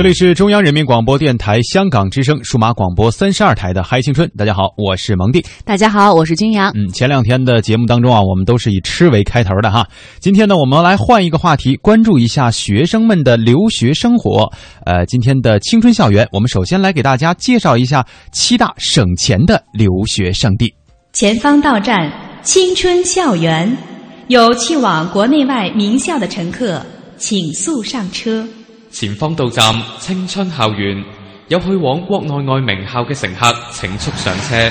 这里是中央人民广播电台香港之声数码广播三十二台的《嗨青春》，大家好，我是蒙蒂。大家好，我是君阳。嗯，前两天的节目当中啊，我们都是以吃为开头的哈。今天呢，我们来换一个话题，关注一下学生们的留学生活。呃，今天的青春校园，我们首先来给大家介绍一下七大省钱的留学胜地。前方到站青春校园，有去往国内外名校的乘客，请速上车。前方到站青春校园，有去往國內外名校嘅乘客，請速上車。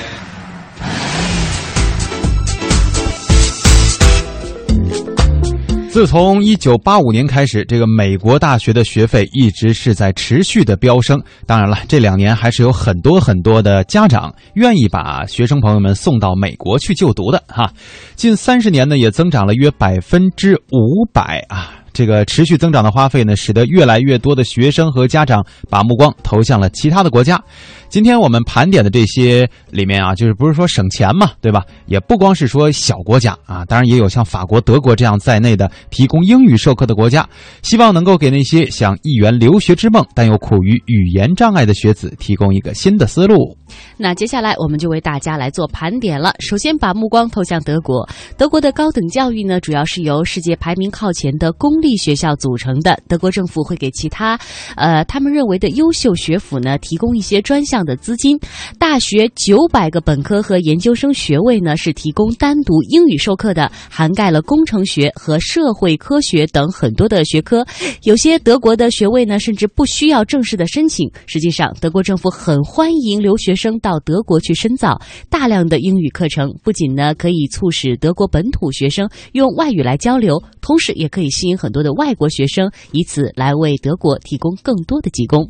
自从一九八五年开始，这个美国大学的学费一直是在持续的飙升。当然了，这两年还是有很多很多的家长愿意把学生朋友们送到美国去就读的哈。近三十年呢，也增长了约百分之五百啊。这个持续增长的花费呢，使得越来越多的学生和家长把目光投向了其他的国家。今天我们盘点的这些里面啊，就是不是说省钱嘛，对吧？也不光是说小国家啊，当然也有像法国、德国这样在内的提供英语授课的国家，希望能够给那些想一圆留学之梦但又苦于语言障碍的学子提供一个新的思路。那接下来我们就为大家来做盘点了。首先把目光投向德国，德国的高等教育呢，主要是由世界排名靠前的公立学校组成的。德国政府会给其他，呃，他们认为的优秀学府呢，提供一些专项的资金。大学九百个本科和研究生学位呢，是提供单独英语授课的，涵盖了工程学和社会科学等很多的学科。有些德国的学位呢，甚至不需要正式的申请。实际上，德国政府很欢迎留学生到德国去深造。大量的英语课程不仅呢可以促使德国本土学生用外语来交流，同时也可以吸引很多的外国学生，以此来为德国提供更多的技工。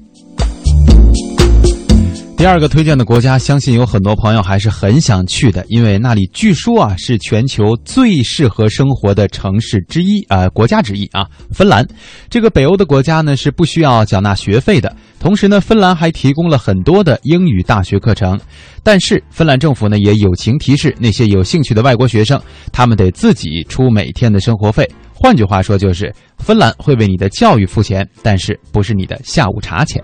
第二个推荐的国家，相信有很多朋友还是很想去的，因为那里据说啊是全球最适合生活的城市之一啊、国家之一啊。芬兰这个北欧的国家呢是不需要缴纳学费的，同时呢，芬兰还提供了很多的英语大学课程。但是芬兰政府呢也友情提示那些有兴趣的外国学生，他们得自己出每天的生活费。换句话说，就是芬兰会为你的教育付钱，但是不是你的下午茶钱。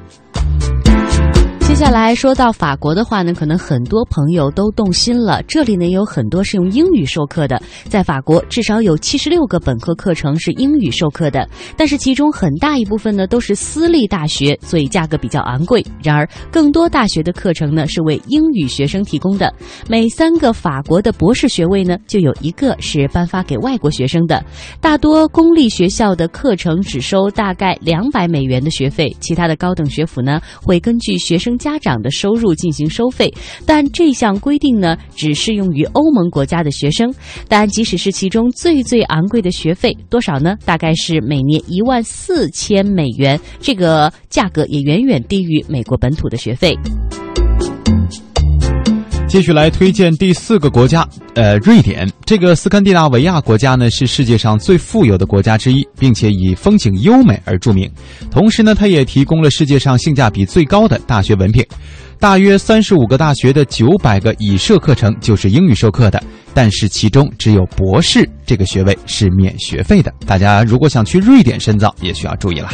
接下来说到法国的话呢，可能很多朋友都动心了。这里呢有很多是用英语授课的，在法国至少有七十六个本科课程是英语授课的，但是其中很大一部分呢都是私立大学，所以价格比较昂贵。然而，更多大学的课程呢是为英语学生提供的。每三个法国的博士学位呢，就有一个是颁发给外国学生的。大多公立学校的课程只收大概两百美元的学费，其他的高等学府呢会根据学生家长的收入进行收费，但这项规定呢，只适用于欧盟国家的学生。但即使是其中最最昂贵的学费，多少呢？大概是每年一万四千美元，这个价格也远远低于美国本土的学费。继续来推荐第四个国家，呃，瑞典。这个斯堪的纳维亚国家呢，是世界上最富有的国家之一，并且以风景优美而著名。同时呢，它也提供了世界上性价比最高的大学文凭。大约三十五个大学的九百个以设课程就是英语授课的，但是其中只有博士这个学位是免学费的。大家如果想去瑞典深造，也需要注意了。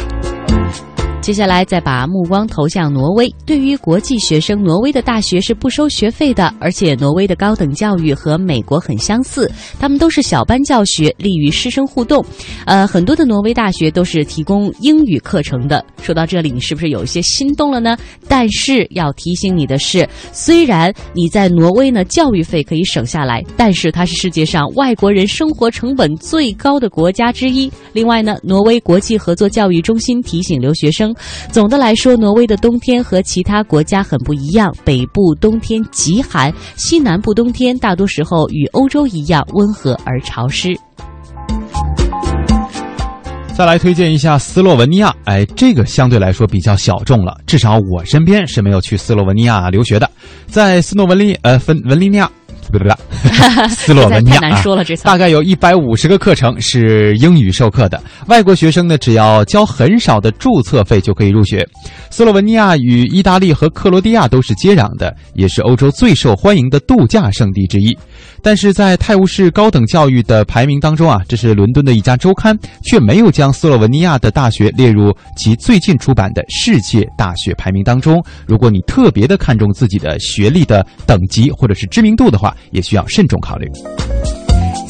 接下来再把目光投向挪威。对于国际学生，挪威的大学是不收学费的，而且挪威的高等教育和美国很相似，他们都是小班教学，利于师生互动。呃，很多的挪威大学都是提供英语课程的。说到这里，你是不是有一些心动了呢？但是要提醒你的是，虽然你在挪威呢教育费可以省下来，但是它是世界上外国人生活成本最高的国家之一。另外呢，挪威国际合作教育中心提醒留学生。总的来说，挪威的冬天和其他国家很不一样。北部冬天极寒，西南部冬天大多时候与欧洲一样温和而潮湿。再来推荐一下斯洛文尼亚，哎，这个相对来说比较小众了，至少我身边是没有去斯洛文尼亚留学的。在斯诺文利呃芬文尼亚，不对，斯洛文尼亚太难说了这次大概有一百五十个课程是英语授课的。外国学生呢，只要交很少的注册费就可以入学。斯洛文尼亚与意大利和克罗地亚都是接壤的，也是欧洲最受欢迎的度假胜地之一。但是在泰晤士高等教育的排名当中啊，这是伦敦的一家周刊，却没有将斯洛文尼亚的大学列入其最近出版的世界大学排名当中。如果你特别的看重自己的学历的等级或者是知名度的话，也需要慎重考虑。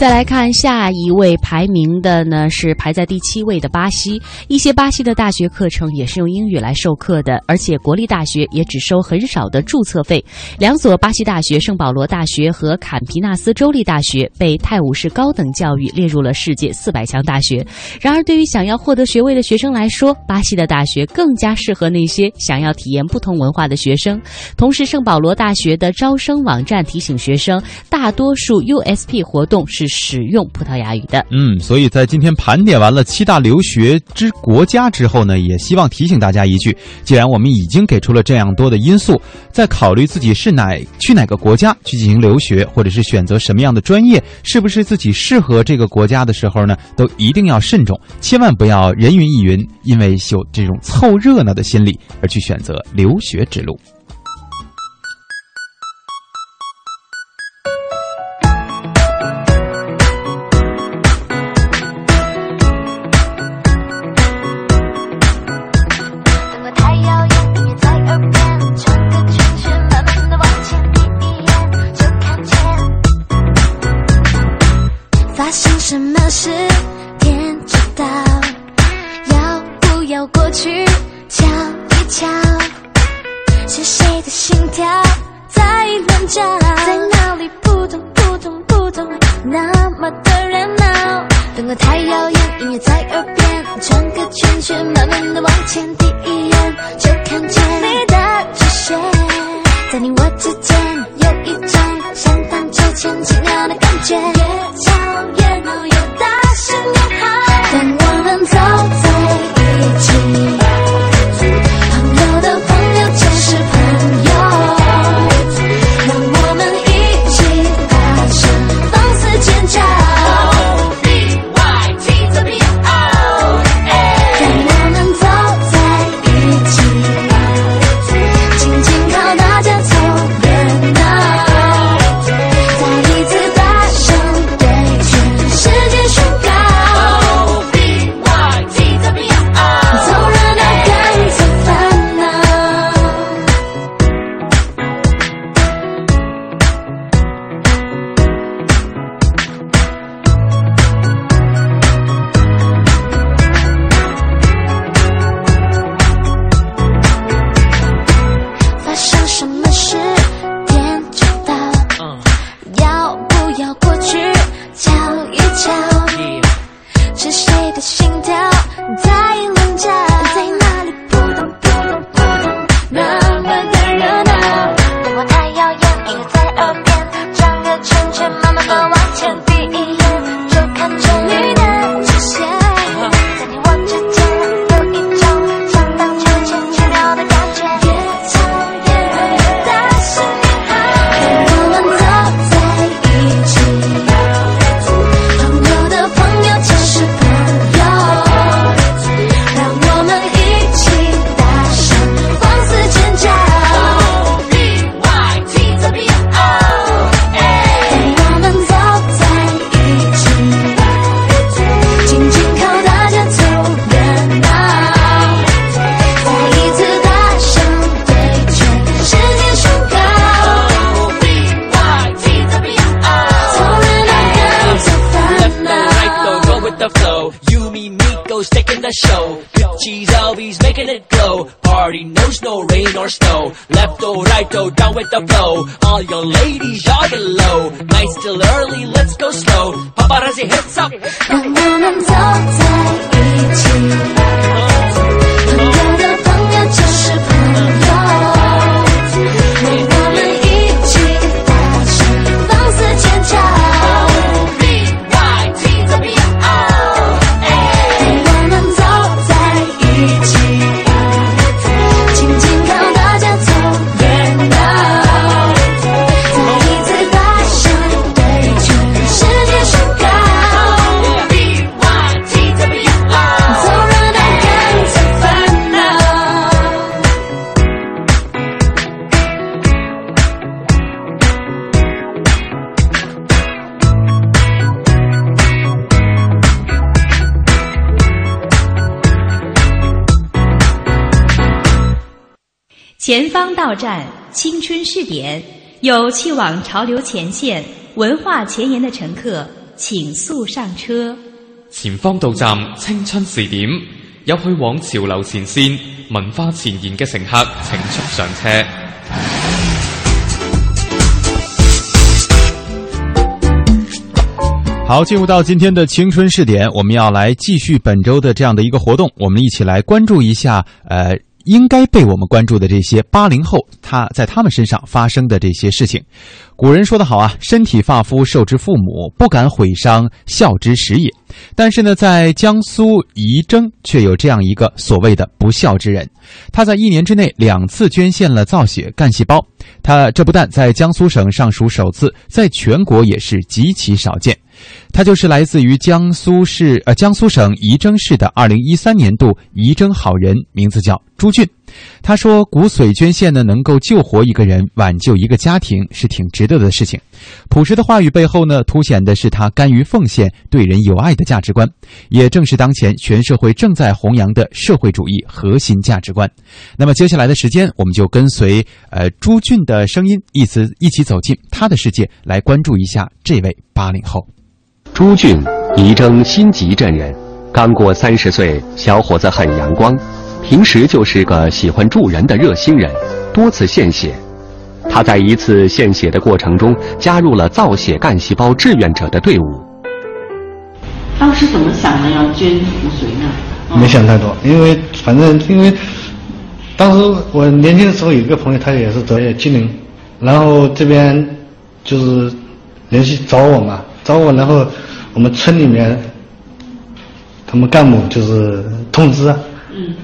再来看下一位排名的呢，是排在第七位的巴西。一些巴西的大学课程也是用英语来授课的，而且国立大学也只收很少的注册费。两所巴西大学圣保罗大学和坎皮纳斯州立大学被泰晤士高等教育列入了世界四百强大学。然而，对于想要获得学位的学生来说，巴西的大学更加适合那些想要体验不同文化的学生。同时，圣保罗大学的招生网站提醒学生，大多数 USP 活动是使用葡萄牙语的。嗯，所以在今天盘点完了七大留学之国家之后呢，也希望提醒大家一句：既然我们已经给出了这样多的因素，在考虑自己是哪去哪个国家去进行留学，或者是选择什么样的专业，是不是自己适合这个国家的时候呢，都一定要慎重，千万不要人云亦云，因为有这种凑热闹的心理而去选择留学之路。show. She's always making it glow. Party knows no rain or snow. Left or right or down with the flow. All your ladies y'all below. Night's still early, let's go slow. Paparazzi hits up. The woman's all tight, eating. 前方到站青春试点，有去往潮流前线、文化前沿的乘客，请速上车。前方到站青春试點，有去往潮流前線、文化前沿嘅乘客，請速上車。好，进入到今天的青春试点，我们要来继续本周的这样的一个活动，我们一起来关注一下，呃，应该被我们关注的这些八零后，他在他们身上发生的这些事情。古人说得好啊，身体发肤受之父母，不敢毁伤，孝之始也。但是呢，在江苏仪征却有这样一个所谓的不孝之人，他在一年之内两次捐献了造血干细胞，他这不但在江苏省尚属首次，在全国也是极其少见。他就是来自于江苏市呃江苏省仪征市的二零一三年度仪征好人，名字叫朱俊。他说：“骨髓捐献呢，能够救活一个人，挽救一个家庭，是挺值得的事情。”朴实的话语背后呢，凸显的是他甘于奉献、对人有爱的价值观，也正是当前全社会正在弘扬的社会主义核心价值观。那么接下来的时间，我们就跟随呃朱俊的声音，一起一起走进他的世界，来关注一下这位八零后。朱俊，仪征新集镇人，刚过三十岁，小伙子很阳光，平时就是个喜欢助人的热心人，多次献血。他在一次献血的过程中，加入了造血干细胞志愿者的队伍。当时怎么想的要捐骨髓呢？没想太多，因为反正因为当时我年轻的时候有一个朋友，他也是得精灵，然后这边就是联系找我嘛，找我，然后我们村里面他们干部就是通知，嗯，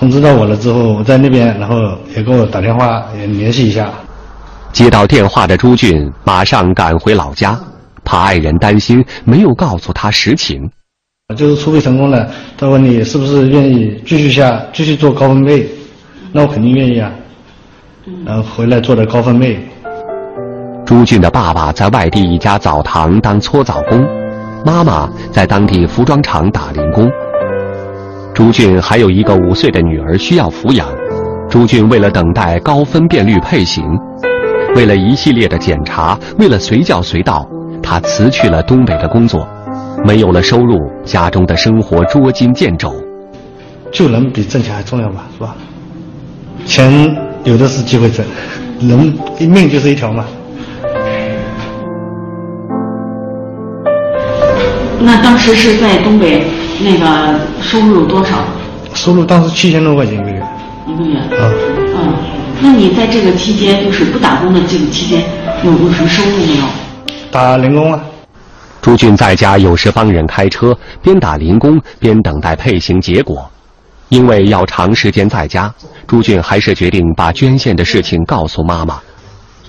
通知到我了之后，我在那边，然后也给我打电话也联系一下。接到电话的朱俊马上赶回老家，怕爱人担心，没有告诉他实情。就是出费成功了，他问你是不是愿意继续下继续做高分贝，那我肯定愿意啊。然后回来做的高分贝。朱俊的爸爸在外地一家澡堂当搓澡工，妈妈在当地服装厂打零工。朱俊还有一个五岁的女儿需要抚养。朱俊为了等待高分辨率配型，为了一系列的检查，为了随叫随到，他辞去了东北的工作。没有了收入，家中的生活捉襟见肘。救人比挣钱还重要吧，是吧？钱有的是机会挣，人命就是一条嘛。那当时是在东北，那个收入有多少？收入当时七千多块钱一个月。一个月。啊。嗯，那你在这个期间，就是不打工的这个期间，有过什么收入没有？打零工啊。朱俊在家有时帮人开车，边打零工边等待配型结果。因为要长时间在家，朱俊还是决定把捐献的事情告诉妈妈。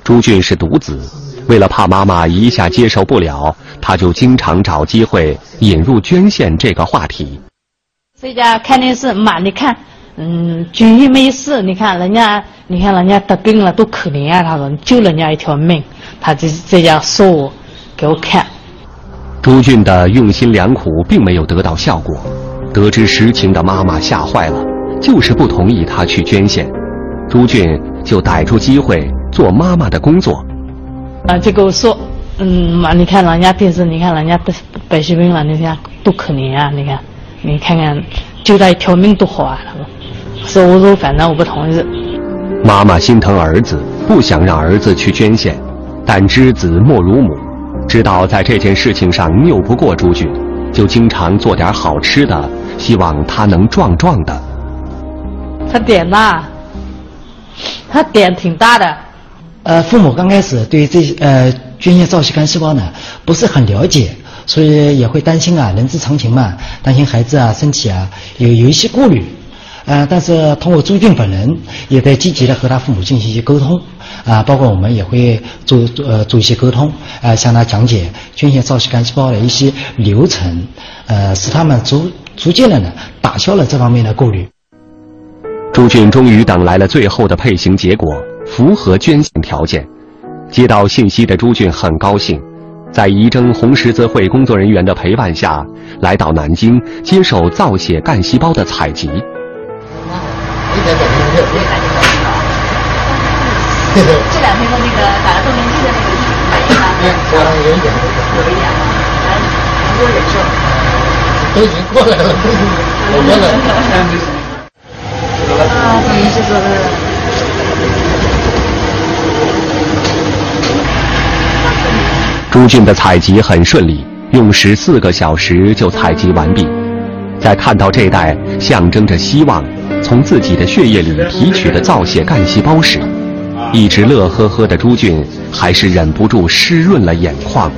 朱俊是独子，为了怕妈妈一下接受不了，他就经常找机会引入捐献这个话题。在家看电视妈，你看，嗯，军医没事，你看人家，你看人家得病了多可怜啊！他说救人家一条命，他就在家说我，给我看。朱俊的用心良苦并没有得到效果，得知实情的妈妈吓坏了，就是不同意他去捐献。朱俊就逮住机会做妈妈的工作。啊，就跟我说，嗯，妈，你看人家电视，你看人家得白血病了，你看多可怜啊！你看，你看看救他一条命多好啊！他说，说我说反正我不同意。妈妈心疼儿子，不想让儿子去捐献，但知子莫如母。知道在这件事情上拗不过朱俊，就经常做点好吃的，希望他能壮壮的。他点大，他点挺大的。呃，父母刚开始对这呃捐献造血干细胞呢不是很了解，所以也会担心啊，人之常情嘛，担心孩子啊身体啊有有一些顾虑。呃，但是通过朱俊本人也在积极的和他父母进行一些沟通。啊，包括我们也会做呃做一些沟通，呃，向他讲解捐献造血干细胞的一些流程，呃，使他们逐逐渐的呢打消了这方面的顾虑。朱俊终于等来了最后的配型结果，符合捐献条件。接到信息的朱俊很高兴，在仪征红十字会工作人员的陪伴下，来到南京接受造血干细胞的采集。这两天的那个打了动员剂的那个反应呢？有一点，有一点能多忍受。都已经过来了，都已经我们了。朱俊的采集很顺利，用时四个小时就采集完毕。在看到这袋象征着希望从自己的血液里提取的造血干细胞时，一直乐呵呵的朱俊还是忍不住湿润了眼眶。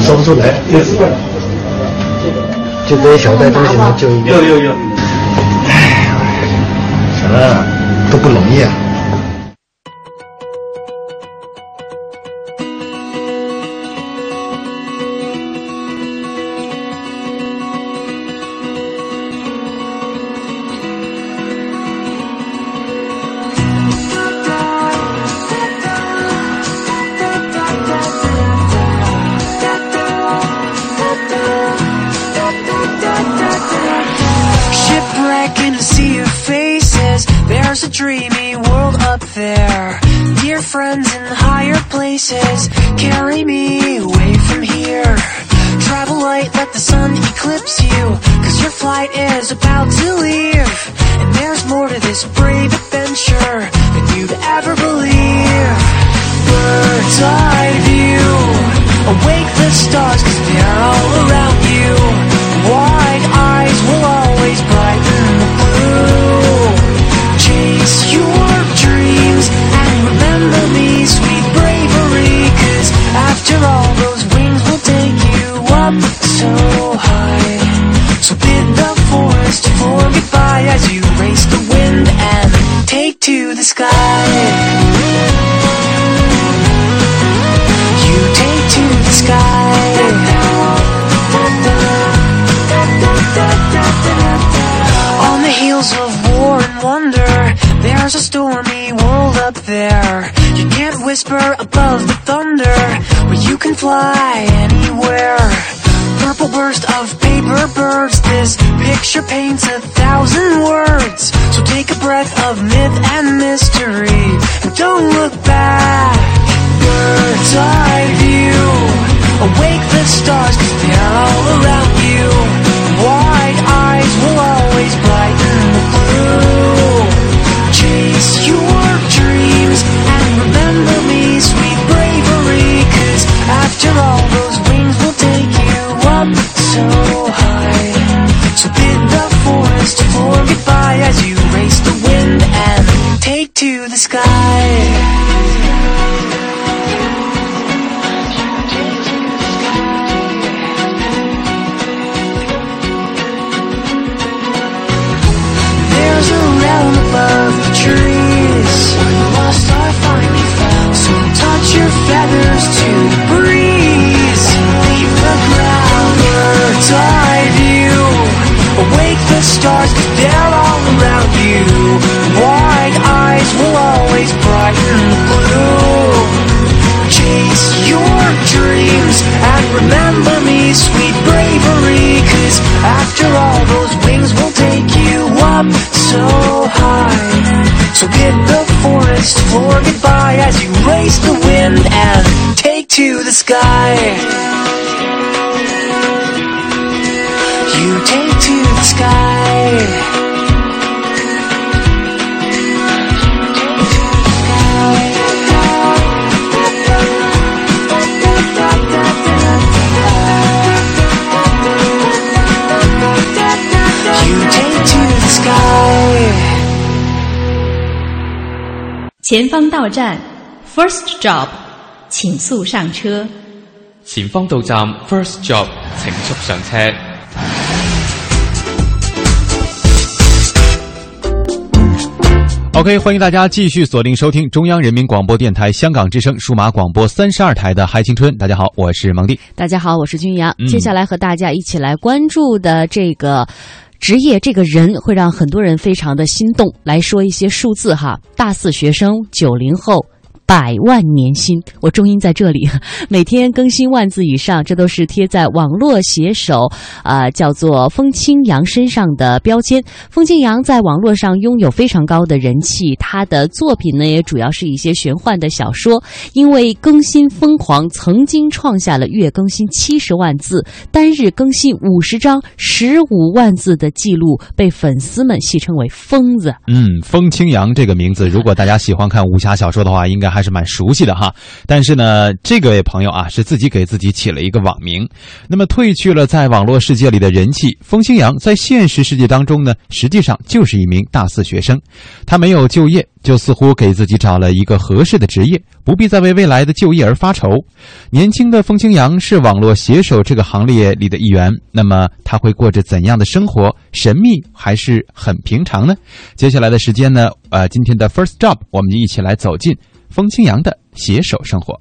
说不出来，就这些小袋东西能救一个。有有有。哎，什么都不容易啊。stop. 前方到站，First Job，请速上车。前方到站 First Job，请速上车。OK，欢迎大家继续锁定收听中央人民广播电台香港之声数码广播三十二台的《嗨青春》。大家好，我是蒙蒂。大家好，我是君阳。嗯接下来和大家一起来关注的这个职业，这个人会让很多人非常的心动。来说一些数字哈，大四学生，九零后。百万年薪。我重音在这里，每天更新万字以上，这都是贴在网络写手啊、叫做风清扬身上的标签。风清扬在网络上拥有非常高的人气，他的作品呢也主要是一些玄幻的小说，因为更新疯狂，曾经创下了月更新七十万字、单日更新五十章、十五万字的记录，被粉丝们戏称为“疯子”。嗯，风清扬这个名字，如果大家喜欢看武侠小说的话，应该还是蛮熟悉的哈。但是呢，这个位朋友啊，是自己给自己起了一个网名。那么褪去了在网络世界里的人气，风清扬在现实世界当中呢，实际上就是一名大四学生。他没有就业，就似乎给自己找了一个合适的职业，不必再为未来的就业而发愁。年轻的风清扬是网络写手这个行列里的一员，那么他会过着怎样的生活？神秘还是很平常呢？接下来的时间呢，呃，今天的 First Job，我们就一起来走进风清扬的携手生活。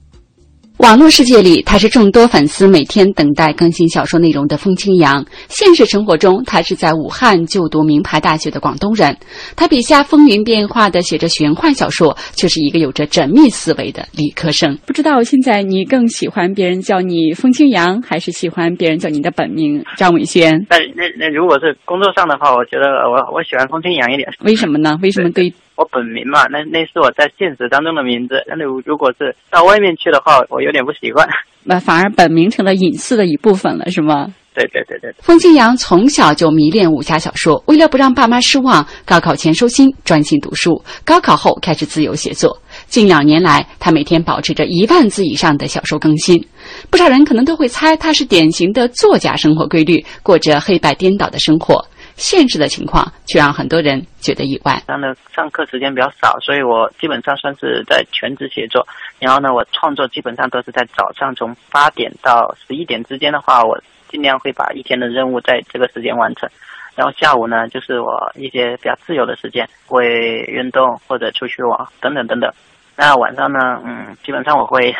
网络世界里，他是众多粉丝每天等待更新小说内容的风清扬；现实生活中，他是在武汉就读名牌大学的广东人。他笔下风云变化的写着玄幻小说，却是一个有着缜密思维的理科生。不知道现在你更喜欢别人叫你风清扬，还是喜欢别人叫你的本名张伟轩？那那那如果是工作上的话，我觉得我我喜欢风清扬一点。为什么呢？为什么对？我本名嘛，那那是我在现实当中的名字。那如如果是到外面去的话，我有点不习惯。那 反而本名成了隐私的一部分了，是吗？对对对对。风清扬从小就迷恋武侠小说，为了不让爸妈失望，高考前收心，专心读书。高考后开始自由写作。近两年来，他每天保持着一万字以上的小说更新。不少人可能都会猜他是典型的作家生活规律，过着黑白颠倒的生活。限制的情况却让很多人觉得意外。上的上课时间比较少，所以我基本上算是在全职写作。然后呢，我创作基本上都是在早上从八点到十一点之间的话，我尽量会把一天的任务在这个时间完成。然后下午呢，就是我一些比较自由的时间，会运动或者出去玩等等等等。那晚上呢，嗯，基本上我会。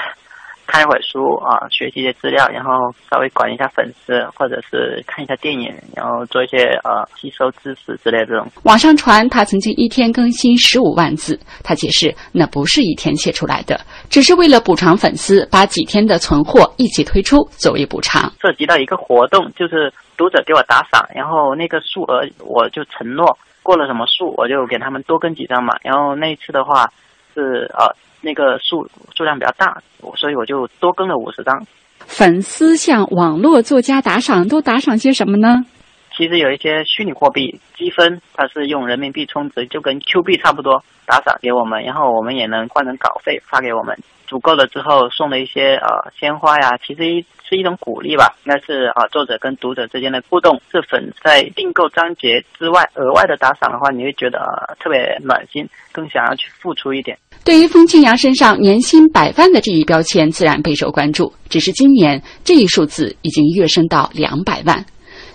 看一会儿书啊，学习一些资料，然后稍微管一下粉丝，或者是看一下电影，然后做一些呃吸收知识之类的这种。网上传他曾经一天更新十五万字，他解释那不是一天写出来的，只是为了补偿粉丝，把几天的存货一起推出作为补偿。涉及到一个活动，就是读者给我打赏，然后那个数额我就承诺过了什么数，我就给他们多更几张嘛。然后那一次的话是呃。那个数数量比较大，所以我就多更了五十张。粉丝向网络作家打赏，都打赏些什么呢？其实有一些虚拟货币积分，它是用人民币充值，就跟 Q 币差不多，打赏给我们，然后我们也能换成稿费发给我们。足够了之后，送了一些呃鲜花呀，其实一是一种鼓励吧。应该是啊，作者跟读者之间的互动。是粉在订购章节之外额外的打赏的话，你会觉得特别暖心，更想要去付出一点。对于风清扬身上年薪百万的这一标签，自然备受关注。只是今年这一数字已经跃升到两百万。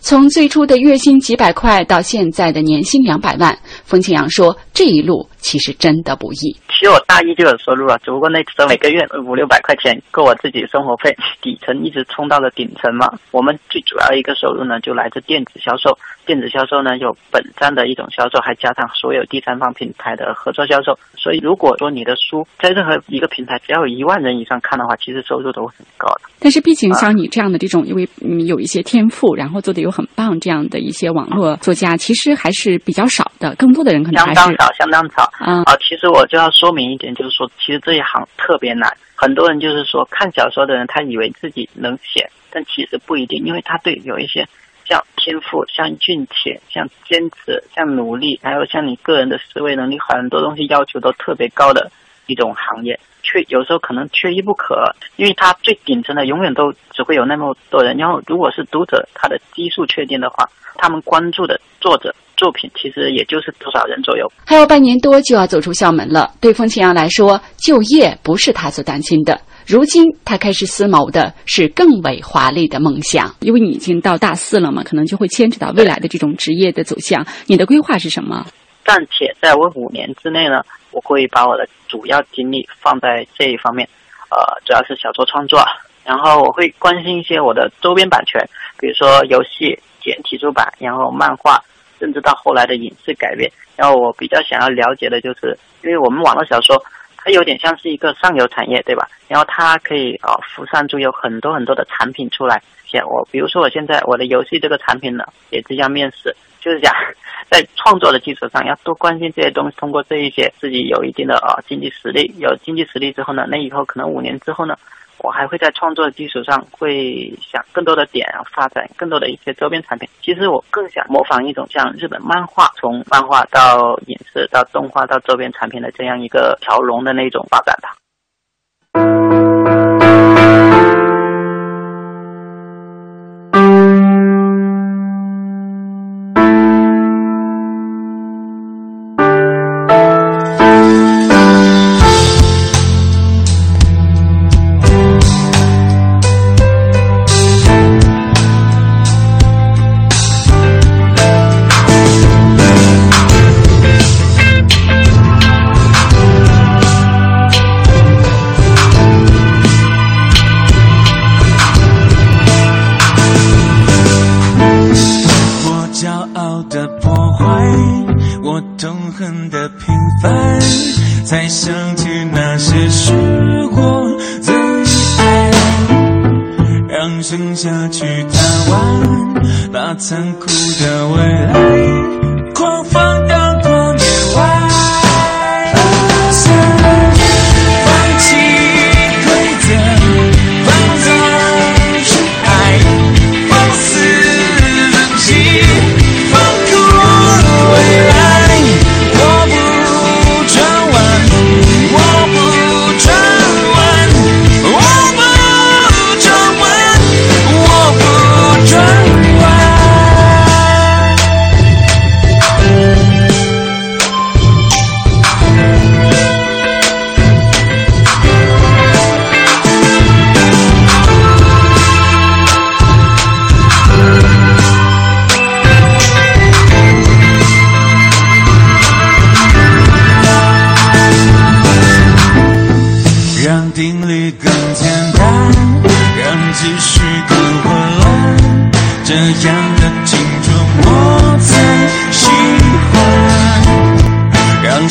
从最初的月薪几百块到现在的年薪两百万，冯庆阳说这一路其实真的不易。其实我大一就有收入了，只不过那时候每个月五六百块钱够我自己生活费，底层一直冲到了顶层嘛。我们最主要一个收入呢，就来自电子销售。电子销售呢，有本站的一种销售，还加上所有第三方平台的合作销售。所以，如果说你的书在任何一个平台只要有一万人以上看的话，其实收入都会很高的。但是，毕竟像你这样的这种，因为有一些天赋，然后做的又很棒，这样的一些网络作家，其实还是比较少的。更多的人可能相当少，相当少。啊，其实我就要说明一点，就是说，其实这一行特别难。很多人就是说，看小说的人，他以为自己能写，但其实不一定，因为他对有一些。像天赋，像运气，像坚持，像努力，还有像你个人的思维能力，很多东西要求都特别高的一种行业，缺有时候可能缺一不可，因为它最顶层的永远都只会有那么多人。然后，如果是读者他的基数确定的话，他们关注的作者作品其实也就是多少人左右。还有半年多就要走出校门了，对风清扬来说，就业不是他所担心的。如今他开始思谋的是更为华丽的梦想，因为你已经到大四了嘛，可能就会牵扯到未来的这种职业的走向。你的规划是什么？暂且在我五年之内呢，我会把我的主要精力放在这一方面，呃，主要是小说创作，然后我会关心一些我的周边版权，比如说游戏简体出版，然后漫画，甚至到后来的影视改编。然后我比较想要了解的就是，因为我们网络小说。它有点像是一个上游产业，对吧？然后它可以呃浮散出有很多很多的产品出来。像我，比如说我现在我的游戏这个产品呢，也即将面世，就是讲 在创作的基础上要多关心这些东西，通过这一些自己有一定的呃经济实力，有经济实力之后呢，那以后可能五年之后呢。我还会在创作的基础上，会想更多的点发展更多的一些周边产品。其实我更想模仿一种像日本漫画，从漫画到影视到动画到周边产品的这样一个条龙的那种发展吧。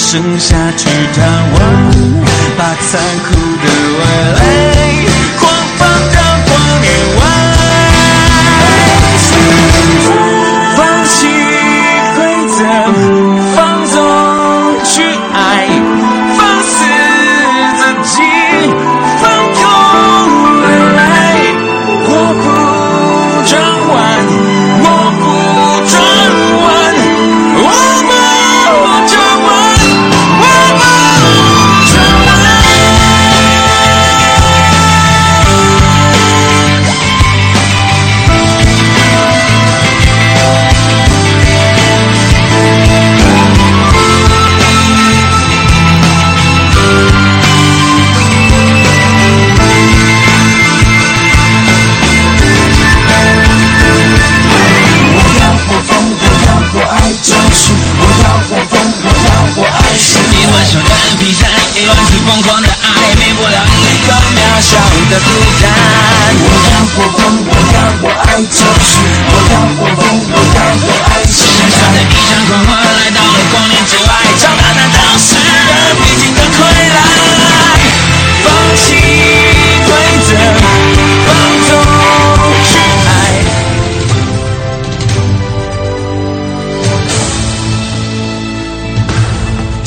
剩下去探望，把残酷的未来狂放。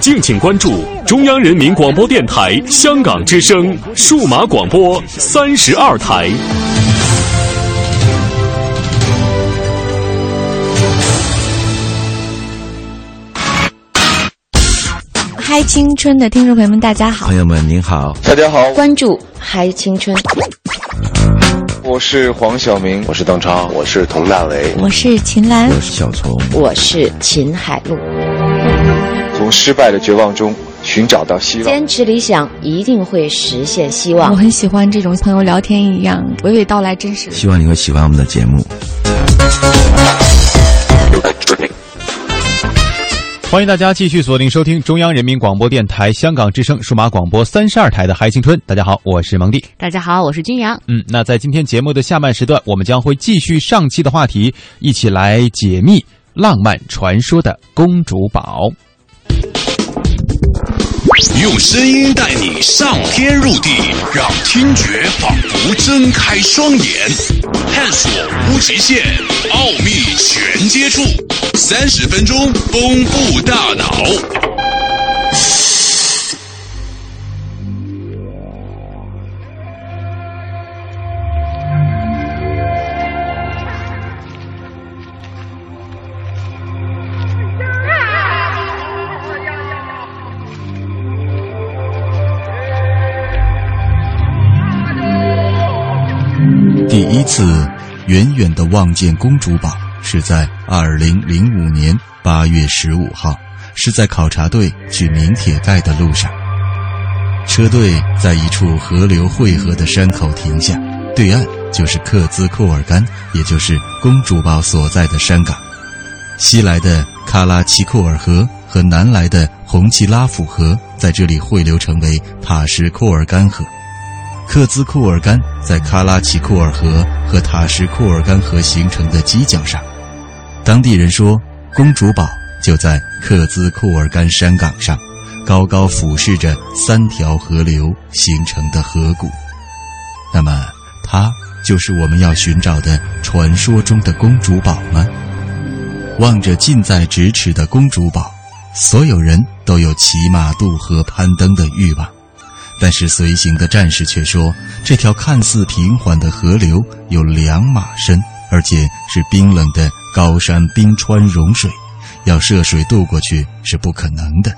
敬请关注中央人民广播电台香港之声数码广播三十二台。嗨青春的听众朋友们，大家好！朋友们您好，大家好！关注嗨青春。我是黄晓明，我是邓超，我是佟大为，我是秦岚，我是小虫，我是秦海璐。从失败的绝望中寻找到希望，坚持理想一定会实现希望。我很喜欢这种朋友聊天一样娓娓道来，真实。希望你会喜欢我们的节目。欢迎大家继续锁定收听中央人民广播电台香港之声数码广播三十二台的《嗨青春》。大家好，我是蒙蒂。大家好，我是君阳。嗯，那在今天节目的下半时段，我们将会继续上期的话题，一起来解密浪漫传说的公主堡。用声音带你上天入地，让听觉仿佛睁开双眼，探索无极限，奥秘全接触，三十分钟丰富大脑。次远远的望见公主堡，是在二零零五年八月十五号，是在考察队去明铁盖的路上。车队在一处河流汇合的山口停下，对岸就是克孜库尔干，也就是公主堡所在的山岗。西来的喀拉奇库尔河和南来的红旗拉甫河在这里汇流，成为塔什库尔干河。克孜库尔干在喀拉奇库尔河和塔什库尔干河形成的犄角上，当地人说，公主堡就在克孜库尔干山岗上，高高俯视着三条河流形成的河谷。那么，它就是我们要寻找的传说中的公主堡吗？望着近在咫尺的公主堡，所有人都有骑马渡河、攀登的欲望。但是随行的战士却说，这条看似平缓的河流有两码深，而且是冰冷的高山冰川融水，要涉水渡过去是不可能的。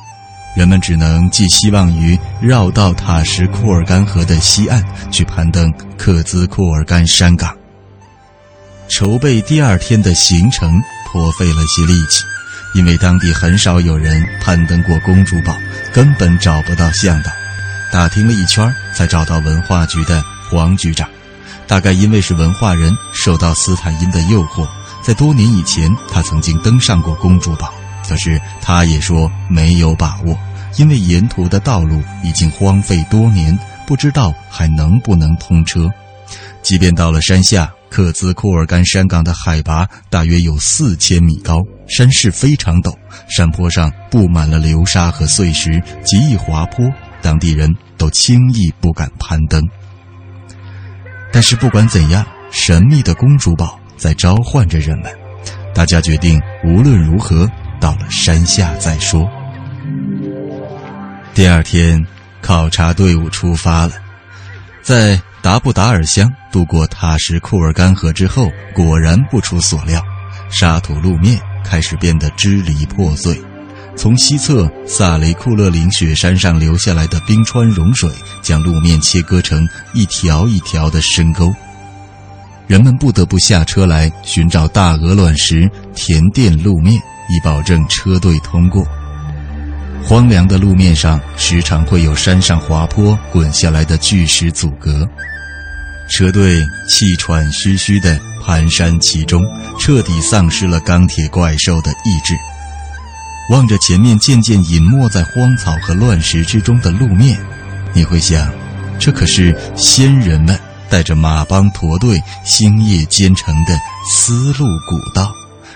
人们只能寄希望于绕道塔什库尔干河的西岸去攀登克孜库尔干山岗。筹备第二天的行程颇费了些力气，因为当地很少有人攀登过公主堡，根本找不到向导。打听了一圈，才找到文化局的黄局长。大概因为是文化人，受到斯坦因的诱惑，在多年以前，他曾经登上过公主堡。可是他也说没有把握，因为沿途的道路已经荒废多年，不知道还能不能通车。即便到了山下，克孜库尔干山岗的海拔大约有四千米高，山势非常陡，山坡上布满了流沙和碎石，极易滑坡。当地人都轻易不敢攀登，但是不管怎样，神秘的公主堡在召唤着人们。大家决定，无论如何，到了山下再说。第二天，考察队伍出发了，在达布达尔乡渡过塔什库尔干河之后，果然不出所料，沙土路面开始变得支离破碎。从西侧萨雷库勒林雪山上流下来的冰川融水，将路面切割成一条一条的深沟。人们不得不下车来寻找大鹅卵石填垫路面，以保证车队通过。荒凉的路面上时常会有山上滑坡滚下来的巨石阻隔，车队气喘吁吁地蹒跚其中，彻底丧失了钢铁怪兽的意志。望着前面渐渐隐没在荒草和乱石之中的路面，你会想，这可是先人们带着马帮驼队星夜兼程的丝路古道，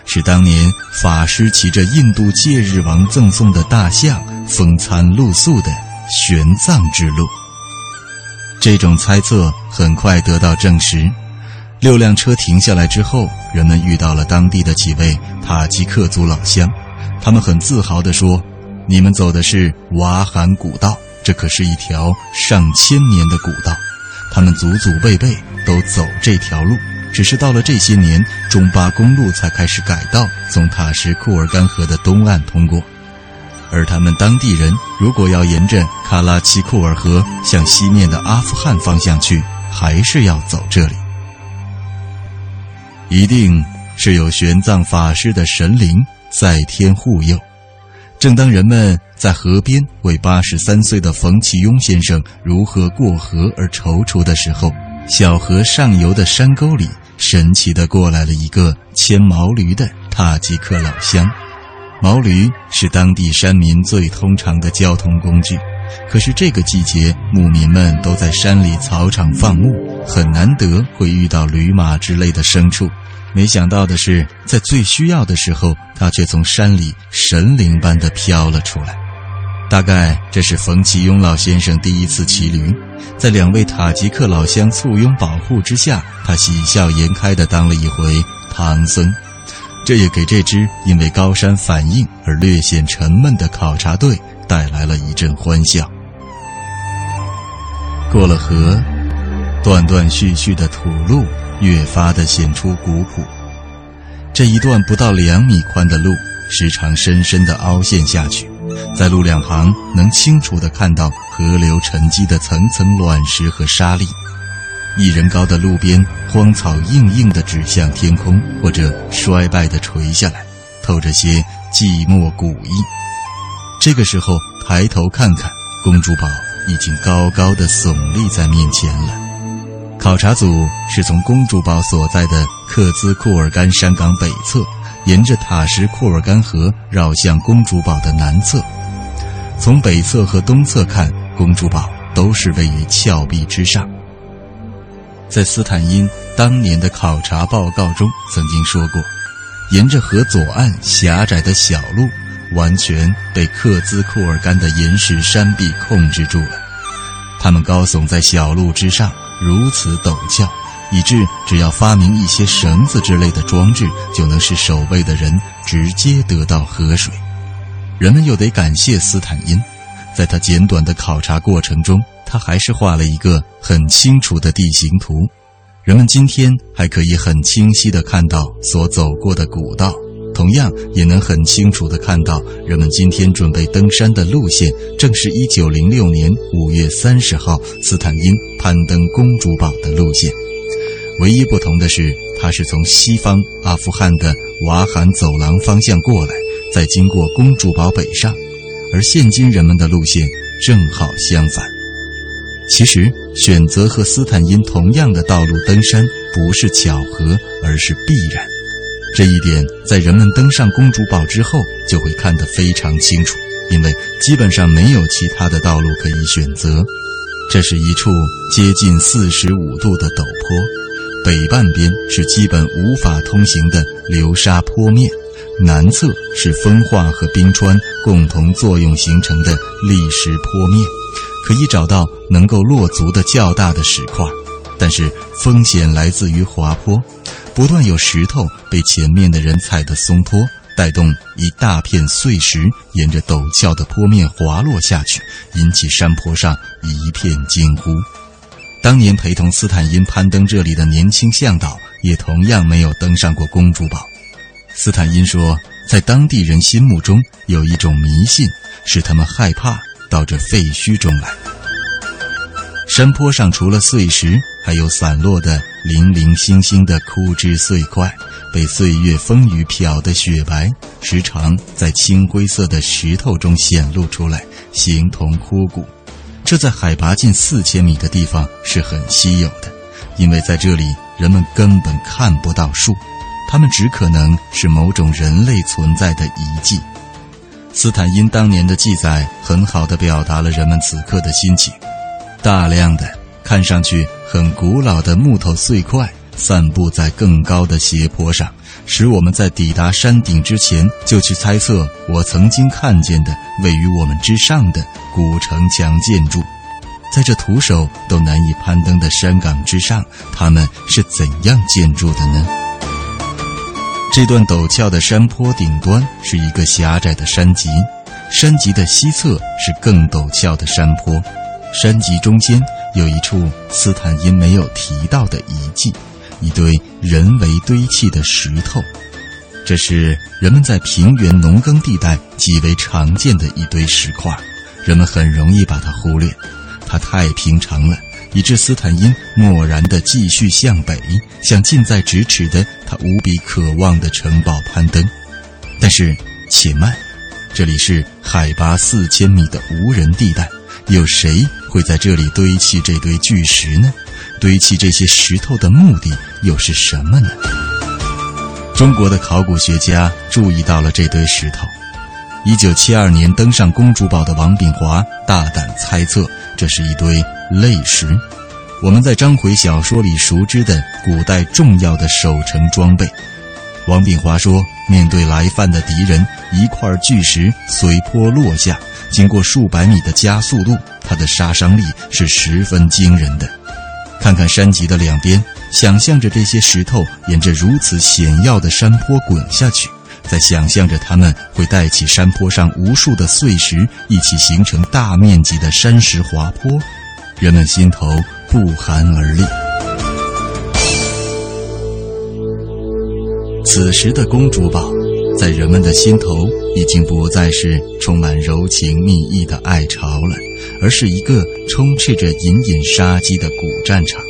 是当年法师骑着印度戒日王赠送的大象风餐露宿的玄奘之路。这种猜测很快得到证实。六辆车停下来之后，人们遇到了当地的几位塔吉克族老乡，他们很自豪地说：“你们走的是瓦罕古道，这可是一条上千年的古道。”他们祖祖辈辈都走这条路，只是到了这些年，中巴公路才开始改道，从塔什库尔干河的东岸通过。而他们当地人如果要沿着卡拉奇库尔河向西面的阿富汗方向去，还是要走这里。一定是有玄奘法师的神灵在天护佑。正当人们在河边为八十三岁的冯其庸先生如何过河而踌躇的时候，小河上游的山沟里神奇的过来了一个牵毛驴的塔吉克老乡。毛驴是当地山民最通常的交通工具，可是这个季节牧民们都在山里草场放牧，很难得会遇到驴马之类的牲畜。没想到的是，在最需要的时候，他却从山里神灵般的飘了出来。大概这是冯其庸老先生第一次骑驴，在两位塔吉克老乡簇拥保护之下，他喜笑颜开的当了一回唐僧。这也给这支因为高山反应而略显沉闷的考察队带来了一阵欢笑。过了河，断断续续的土路。越发的显出古朴。这一段不到两米宽的路，时常深深的凹陷下去，在路两旁能清楚的看到河流沉积的层层卵石和沙砾。一人高的路边，荒草硬硬的指向天空，或者衰败的垂下来，透着些寂寞古意。这个时候抬头看看，公主堡已经高高的耸立在面前了。考察组是从公主堡所在的克孜库尔干山岗北侧，沿着塔什库尔干河绕向公主堡的南侧。从北侧和东侧看，公主堡都是位于峭壁之上。在斯坦因当年的考察报告中曾经说过，沿着河左岸狭窄的小路，完全被克孜库尔干的岩石山壁控制住了。它们高耸在小路之上。如此陡峭，以致只要发明一些绳子之类的装置，就能使守卫的人直接得到河水。人们又得感谢斯坦因，在他简短的考察过程中，他还是画了一个很清楚的地形图。人们今天还可以很清晰地看到所走过的古道。同样也能很清楚地看到，人们今天准备登山的路线，正是一九零六年五月三十号斯坦因攀登公主堡的路线。唯一不同的是，他是从西方阿富汗的瓦罕走廊方向过来，再经过公主堡北上，而现今人们的路线正好相反。其实，选择和斯坦因同样的道路登山，不是巧合，而是必然。这一点在人们登上公主堡之后就会看得非常清楚，因为基本上没有其他的道路可以选择。这是一处接近四十五度的陡坡，北半边是基本无法通行的流沙坡面，南侧是风化和冰川共同作用形成的砾石坡面，可以找到能够落足的较大的石块，但是风险来自于滑坡。不断有石头被前面的人踩得松脱，带动一大片碎石沿着陡峭的坡面滑落下去，引起山坡上一片惊呼。当年陪同斯坦因攀登这里的年轻向导也同样没有登上过公主堡。斯坦因说，在当地人心目中有一种迷信，使他们害怕到这废墟中来。山坡上除了碎石，还有散落的零零星星的枯枝碎块，被岁月风雨漂得雪白，时常在青灰色的石头中显露出来，形同枯骨。这在海拔近四千米的地方是很稀有的，因为在这里人们根本看不到树，它们只可能是某种人类存在的遗迹。斯坦因当年的记载很好的表达了人们此刻的心情。大量的看上去很古老的木头碎块散布在更高的斜坡上，使我们在抵达山顶之前就去猜测我曾经看见的位于我们之上的古城墙建筑。在这徒手都难以攀登的山岗之上，他们是怎样建筑的呢？这段陡峭的山坡顶端是一个狭窄的山脊，山脊的西侧是更陡峭的山坡，山脊中间有一处斯坦因没有提到的遗迹，一堆人为堆砌的石头。这是人们在平原农耕地带极为常见的一堆石块，人们很容易把它忽略。它太平常了，以致斯坦因漠然地继续向北，向近在咫尺的他无比渴望的城堡攀登。但是，且慢，这里是海拔四千米的无人地带，有谁会在这里堆砌这堆巨石呢？堆砌这些石头的目的又是什么呢？中国的考古学家注意到了这堆石头。一九七二年登上公主堡的王炳华大胆猜测。这是一堆泪石，我们在章回小说里熟知的古代重要的守城装备。王炳华说，面对来犯的敌人，一块巨石随坡落下，经过数百米的加速度，它的杀伤力是十分惊人的。看看山脊的两边，想象着这些石头沿着如此险要的山坡滚下去。在想象着他们会带起山坡上无数的碎石，一起形成大面积的山石滑坡，人们心头不寒而栗。此时的公主堡，在人们的心头已经不再是充满柔情蜜意的爱巢了，而是一个充斥着隐隐杀机的古战场。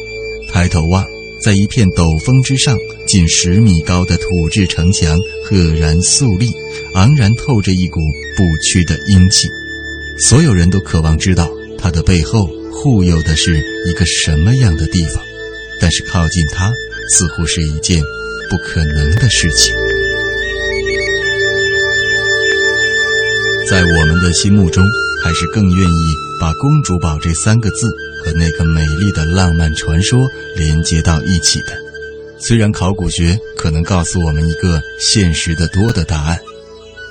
抬头望。在一片陡峰之上，近十米高的土质城墙赫然肃立，昂然透着一股不屈的英气。所有人都渴望知道它的背后护佑的是一个什么样的地方，但是靠近它似乎是一件不可能的事情。在我们的心目中，还是更愿意把“公主堡”这三个字。和那个美丽的浪漫传说连接到一起的，虽然考古学可能告诉我们一个现实的多的答案，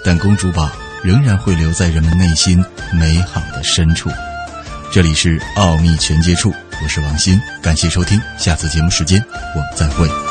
但公主堡仍然会留在人们内心美好的深处。这里是奥秘全接触，我是王鑫，感谢收听，下次节目时间我们再会。